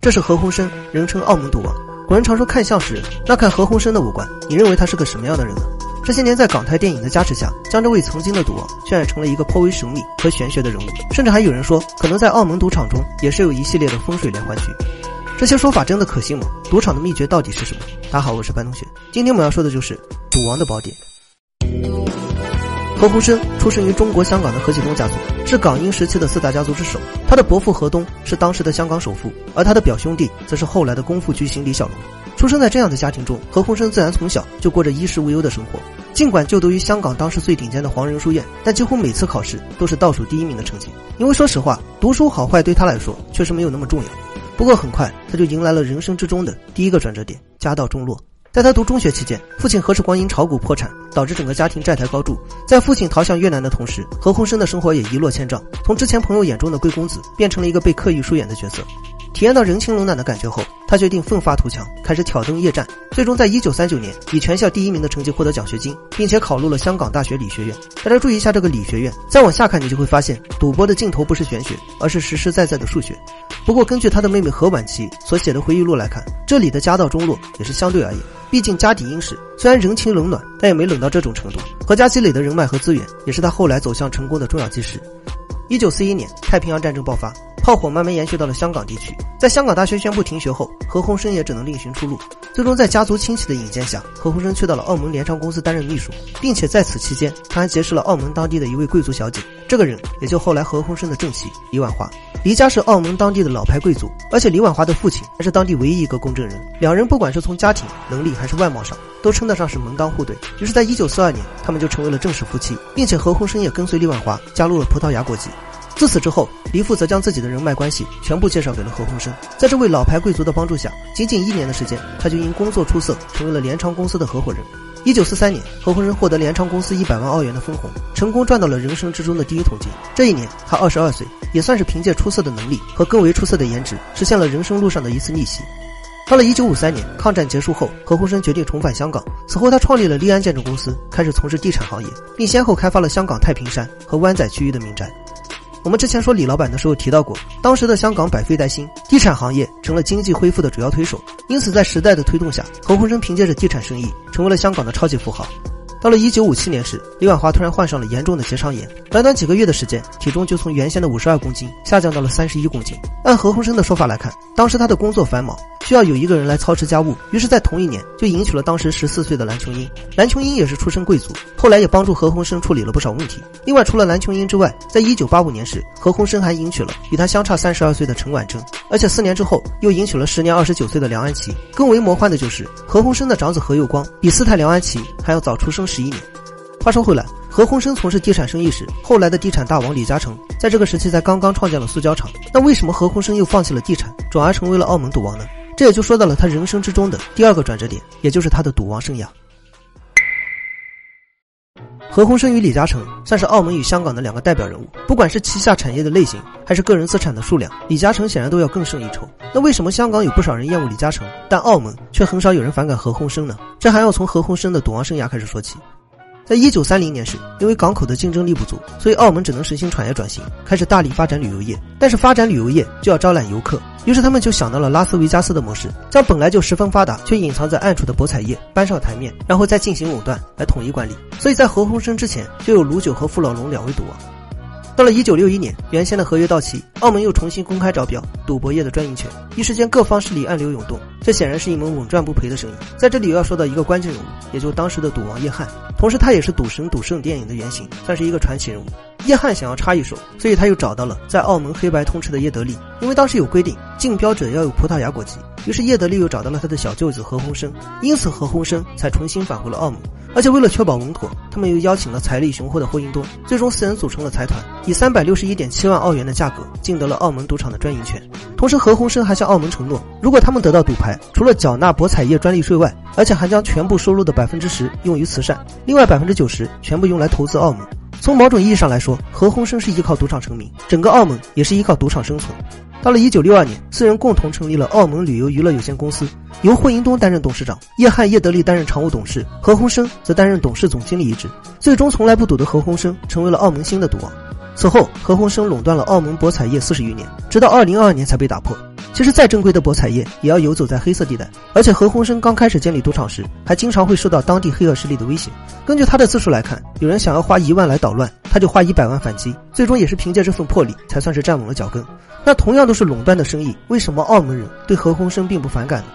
这是何鸿燊，人称澳门赌王。古人常说看相识人，那看何鸿燊的五官，你认为他是个什么样的人呢？这些年在港台电影的加持下，将这位曾经的赌王渲染成了一个颇为神秘和玄学的人物，甚至还有人说，可能在澳门赌场中也是有一系列的风水连环局。这些说法真的可信吗？赌场的秘诀到底是什么？大家好，我是班同学，今天我们要说的就是赌王的宝典。何鸿燊出生于中国香港的何启东家族，是港英时期的四大家族之首。他的伯父何东是当时的香港首富，而他的表兄弟则是后来的功夫巨星李小龙。出生在这样的家庭中，何鸿燊自然从小就过着衣食无忧的生活。尽管就读于香港当时最顶尖的黄仁书院，但几乎每次考试都是倒数第一名的成绩。因为说实话，读书好坏对他来说确实没有那么重要。不过很快他就迎来了人生之中的第一个转折点——家道中落。在他读中学期间，父亲何世光因炒股破产，导致整个家庭债台高筑。在父亲逃向越南的同时，何鸿燊的生活也一落千丈，从之前朋友眼中的贵公子，变成了一个被刻意疏远的角色。体验到人情冷暖的感觉后，他决定奋发图强，开始挑灯夜战。最终，在一九三九年以全校第一名的成绩获得奖学金，并且考入了香港大学理学院。大家注意一下这个理学院，再往下看，你就会发现，赌博的尽头不是玄学，而是实实在在的数学。不过，根据他的妹妹何婉琪所写的回忆录来看，这里的家道中落也是相对而言。毕竟家底殷实，虽然人情冷暖，但也没冷到这种程度。何家积累的人脉和资源，也是他后来走向成功的重要基石。一九四一年，太平洋战争爆发。炮火慢慢延续到了香港地区，在香港大学宣布停学后，何鸿燊也只能另寻出路。最终，在家族亲戚的引荐下，何鸿燊去到了澳门联昌公司担任秘书，并且在此期间，他还结识了澳门当地的一位贵族小姐。这个人也就后来何鸿燊的正妻李婉华。黎家是澳门当地的老牌贵族，而且李婉华的父亲还是当地唯一一个公证人。两人不管是从家庭、能力还是外貌上，都称得上是门当户对。于是，在一九四二年，他们就成为了正式夫妻，并且何鸿燊也跟随李婉华加入了葡萄牙国籍。自此之后，黎父则将自己的人脉关系全部介绍给了何鸿燊。在这位老牌贵族的帮助下，仅仅一年的时间，他就因工作出色，成为了联昌公司的合伙人。一九四三年，何鸿燊获得联昌公司一百万澳元的分红，成功赚到了人生之中的第一桶金。这一年，他二十二岁，也算是凭借出色的能力和更为出色的颜值，实现了人生路上的一次逆袭。到了一九五三年，抗战结束后，何鸿燊决定重返香港。此后，他创立了利安建筑公司，开始从事地产行业，并先后开发了香港太平山和湾仔区域的民宅。我们之前说李老板的时候提到过，当时的香港百废待兴，地产行业成了经济恢复的主要推手。因此，在时代的推动下，何鸿燊凭借着地产生意，成为了香港的超级富豪。到了一九五七年时，李婉华突然患上了严重的结肠炎，短短几个月的时间，体重就从原先的五十二公斤下降到了三十一公斤。按何鸿燊的说法来看，当时他的工作繁忙，需要有一个人来操持家务，于是，在同一年就迎娶了当时十四岁的蓝琼英。蓝琼英也是出身贵族，后来也帮助何鸿燊处理了不少问题。另外，除了蓝琼英之外，在一九八五年时，何鸿燊还迎娶了与他相差三十二岁的陈婉珍，而且四年之后又迎娶了时年二十九岁的梁安琪。更为魔幻的就是，何鸿燊的长子何佑光比四太梁安琪还要早出生。十一年。话说回来，何鸿燊从事地产生意时，后来的地产大王李嘉诚在这个时期才刚刚创建了塑胶厂。那为什么何鸿燊又放弃了地产，转而成为了澳门赌王呢？这也就说到了他人生之中的第二个转折点，也就是他的赌王生涯。何鸿燊与李嘉诚算是澳门与香港的两个代表人物，不管是旗下产业的类型，还是个人资产的数量，李嘉诚显然都要更胜一筹。那为什么香港有不少人厌恶李嘉诚，但澳门却很少有人反感何鸿燊呢？这还要从何鸿燊的赌王生涯开始说起。在一九三零年时，因为港口的竞争力不足，所以澳门只能实行产业转型，开始大力发展旅游业。但是发展旅游业就要招揽游客，于是他们就想到了拉斯维加斯的模式，将本来就十分发达却隐藏在暗处的博彩业搬上台面，然后再进行垄断来统一管理。所以在何鸿燊之前，就有卢九和傅老龙两位赌王。到了一九六一年，原先的合约到期，澳门又重新公开招标赌博业的专营权，一时间各方势力暗流涌动，这显然是一门稳赚不赔的生意。在这里又要说到一个关键人物，也就是当时的赌王叶汉，同时他也是《赌神》《赌圣》电影的原型，算是一个传奇人物。叶汉想要插一手，所以他又找到了在澳门黑白通吃的叶德利，因为当时有规定，竞标者要有葡萄牙国籍，于是叶德利又找到了他的小舅子何鸿燊，因此何鸿燊才重新返回了澳门。而且为了确保稳妥，他们又邀请了财力雄厚的霍英东，最终四人组成了财团，以三百六十一点七万澳元的价格竞得了澳门赌场的专营权。同时，何鸿燊还向澳门承诺，如果他们得到赌牌，除了缴纳博彩业专利税外，而且还将全部收入的百分之十用于慈善，另外百分之九十全部用来投资澳门。从某种意义上来说，何鸿燊是依靠赌场成名，整个澳门也是依靠赌场生存。到了一九六二年，四人共同成立了澳门旅游娱乐有限公司，由霍英东担任董事长，叶汉、叶德利担任常务董事，何鸿燊则担任董事总经理一职。最终，从来不赌的何鸿燊成为了澳门新的赌王。此后，何鸿燊垄断了澳门博彩业四十余年，直到二零二二年才被打破。其实再正规的博彩业也要游走在黑色地带，而且何鸿燊刚开始建立赌场时，还经常会受到当地黑恶势力的威胁。根据他的自述来看，有人想要花一万来捣乱，他就花一百万反击，最终也是凭借这份魄力，才算是站稳了脚跟。那同样都是垄断的生意，为什么澳门人对何鸿燊并不反感呢？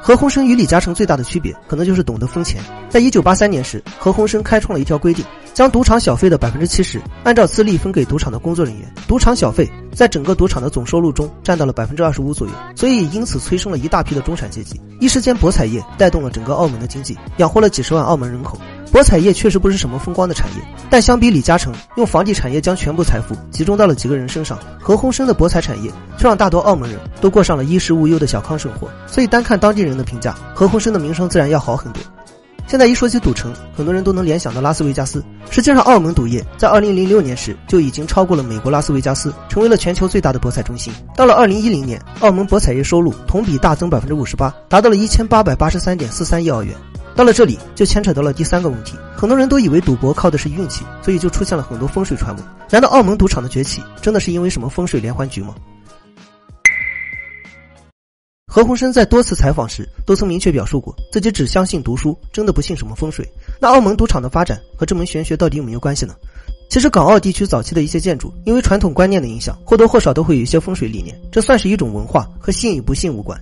何鸿燊与李嘉诚最大的区别，可能就是懂得分钱。在一九八三年时，何鸿燊开创了一条规定，将赌场小费的百分之七十按照资历分给赌场的工作人员。赌场小费在整个赌场的总收入中占到了百分之二十五左右，所以因此催生了一大批的中产阶级。一时间，博彩业带动了整个澳门的经济，养活了几十万澳门人口。博彩业确实不是什么风光的产业，但相比李嘉诚用房地产业将全部财富集中到了几个人身上，何鸿燊的博彩产业却让大多澳门人都过上了衣食无忧的小康生活。所以单看当地人的评价，何鸿燊的名声自然要好很多。现在一说起赌城，很多人都能联想到拉斯维加斯。实际上，澳门赌业在2006年时就已经超过了美国拉斯维加斯，成为了全球最大的博彩中心。到了2010年，澳门博彩业收入同比大增58%，达到了1883.43亿澳元。到了这里，就牵扯到了第三个问题。很多人都以为赌博靠的是运气，所以就出现了很多风水传闻。难道澳门赌场的崛起真的是因为什么风水连环局吗？何鸿燊在多次采访时都曾明确表述过，自己只相信读书，真的不信什么风水。那澳门赌场的发展和这门玄学到底有没有关系呢？其实，港澳地区早期的一些建筑，因为传统观念的影响，或多或少都会有一些风水理念，这算是一种文化，和信与不信无关。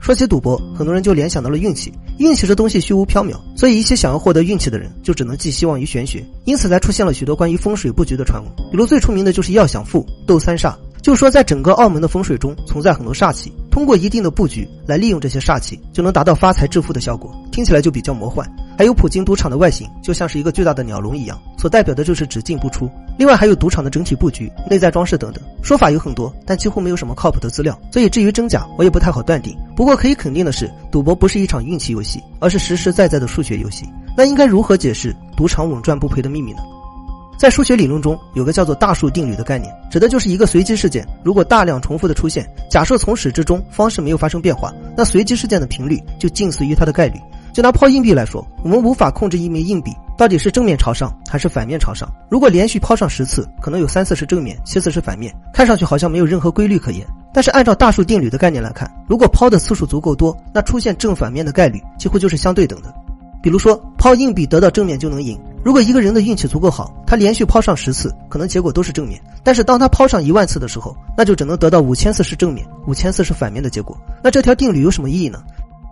说起赌博，很多人就联想到了运气。运气这东西虚无缥缈，所以一些想要获得运气的人就只能寄希望于玄学，因此才出现了许多关于风水布局的传闻。比如最出名的就是要想富，斗三煞，就说在整个澳门的风水中存在很多煞气，通过一定的布局来利用这些煞气，就能达到发财致富的效果。听起来就比较魔幻。还有普京赌场的外形就像是一个巨大的鸟笼一样，所代表的就是只进不出。另外还有赌场的整体布局、内在装饰等等，说法有很多，但几乎没有什么靠谱的资料，所以至于真假，我也不太好断定。不过可以肯定的是，赌博不是一场运气游戏，而是实实在在的数学游戏。那应该如何解释赌场稳赚不赔的秘密呢？在数学理论中，有个叫做大数定律的概念，指的就是一个随机事件如果大量重复的出现，假设从始至终方式没有发生变化，那随机事件的频率就近似于它的概率。就拿抛硬币来说，我们无法控制一枚硬币到底是正面朝上还是反面朝上。如果连续抛上十次，可能有三次是正面，七次是反面，看上去好像没有任何规律可言。但是按照大数定律的概念来看，如果抛的次数足够多，那出现正反面的概率几乎就是相对等的。比如说，抛硬币得到正面就能赢。如果一个人的运气足够好，他连续抛上十次，可能结果都是正面。但是当他抛上一万次的时候，那就只能得到五千次是正面，五千次是反面的结果。那这条定律有什么意义呢？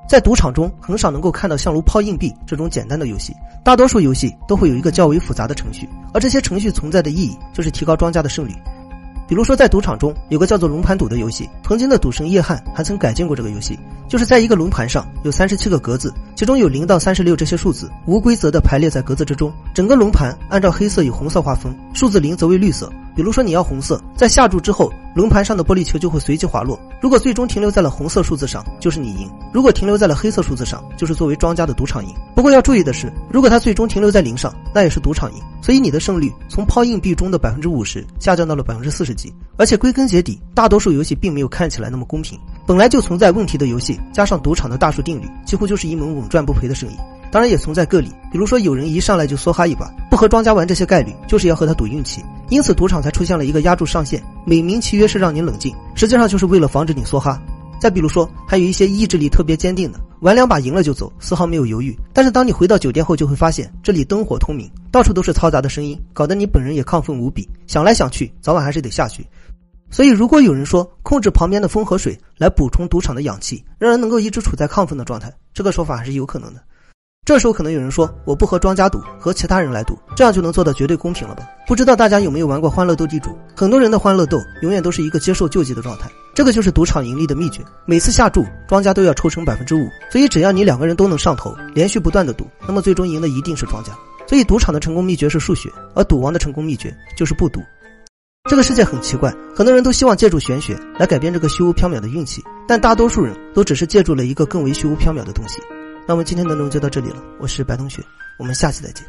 在赌场中，很少能够看到像如抛硬币这种简单的游戏，大多数游戏都会有一个较为复杂的程序，而这些程序存在的意义就是提高庄家的胜率。比如说，在赌场中有个叫做龙盘赌的游戏，曾经的赌神叶汉还曾改进过这个游戏，就是在一个龙盘上有三十七个格子，其中有零到三十六这些数字无规则的排列在格子之中，整个龙盘按照黑色与红色划分，数字零则为绿色。比如说你要红色，在下注之后，轮盘上的玻璃球就会随机滑落。如果最终停留在了红色数字上，就是你赢；如果停留在了黑色数字上，就是作为庄家的赌场赢。不过要注意的是，如果它最终停留在零上，那也是赌场赢。所以你的胜率从抛硬币中的百分之五十下降到了百分之四十几。而且归根结底，大多数游戏并没有看起来那么公平。本来就存在问题的游戏，加上赌场的大数定律，几乎就是一门稳赚不赔的生意。当然也存在个例，比如说有人一上来就梭哈一把，不和庄家玩这些概率，就是要和他赌运气，因此赌场才出现了一个压注上限，美名其曰是让你冷静，实际上就是为了防止你梭哈。再比如说，还有一些意志力特别坚定的，玩两把赢了就走，丝毫没有犹豫。但是当你回到酒店后，就会发现这里灯火通明，到处都是嘈杂的声音，搞得你本人也亢奋无比，想来想去，早晚还是得下去。所以，如果有人说控制旁边的风和水来补充赌场的氧气，让人能够一直处在亢奋的状态，这个说法还是有可能的。这时候可能有人说，我不和庄家赌，和其他人来赌，这样就能做到绝对公平了吧？不知道大家有没有玩过欢乐斗地主？很多人的欢乐斗永远都是一个接受救济的状态，这个就是赌场盈利的秘诀。每次下注，庄家都要抽成百分之五，所以只要你两个人都能上头，连续不断的赌，那么最终赢的一定是庄家。所以赌场的成功秘诀是数学，而赌王的成功秘诀就是不赌。这个世界很奇怪，很多人都希望借助玄学来改变这个虚无缥缈的运气，但大多数人都只是借助了一个更为虚无缥缈的东西。那么今天的内容就到这里了，我是白同学，我们下期再见。